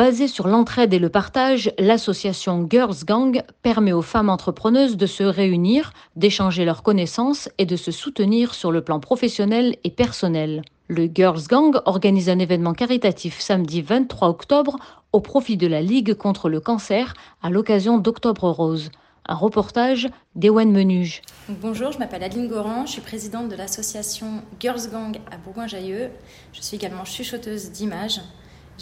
Basée sur l'entraide et le partage, l'association Girls Gang permet aux femmes entrepreneuses de se réunir, d'échanger leurs connaissances et de se soutenir sur le plan professionnel et personnel. Le Girls Gang organise un événement caritatif samedi 23 octobre au profit de la Ligue contre le cancer à l'occasion d'Octobre Rose. Un reportage d'Ewen Menuge. Bonjour, je m'appelle Adeline Goran, je suis présidente de l'association Girls Gang à Bourgoin-Jallieu. Je suis également chuchoteuse d'images.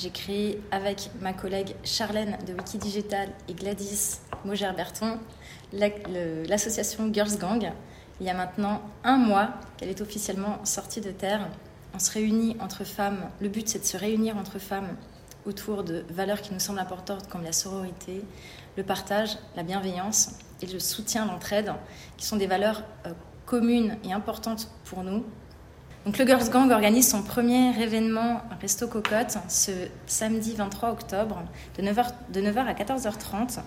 J'ai créé avec ma collègue Charlène de Wikidigital et Gladys Maugère-Berton l'association Girls Gang. Il y a maintenant un mois qu'elle est officiellement sortie de terre. On se réunit entre femmes. Le but, c'est de se réunir entre femmes autour de valeurs qui nous semblent importantes comme la sororité, le partage, la bienveillance et le soutien, l'entraide, qui sont des valeurs euh, communes et importantes pour nous donc, le Girls Gang organise son premier événement Resto Cocotte ce samedi 23 octobre de 9h, de 9h à 14h30.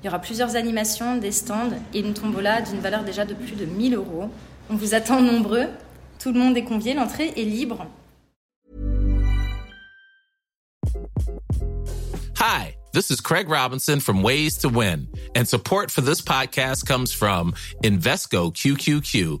Il y aura plusieurs animations, des stands et une tombola d'une valeur déjà de plus de 1000 euros. On vous attend nombreux. Tout le monde est convié, l'entrée est libre. Hi, this is Craig Robinson from Ways to Win, and support for this podcast comes from Invesco QQQ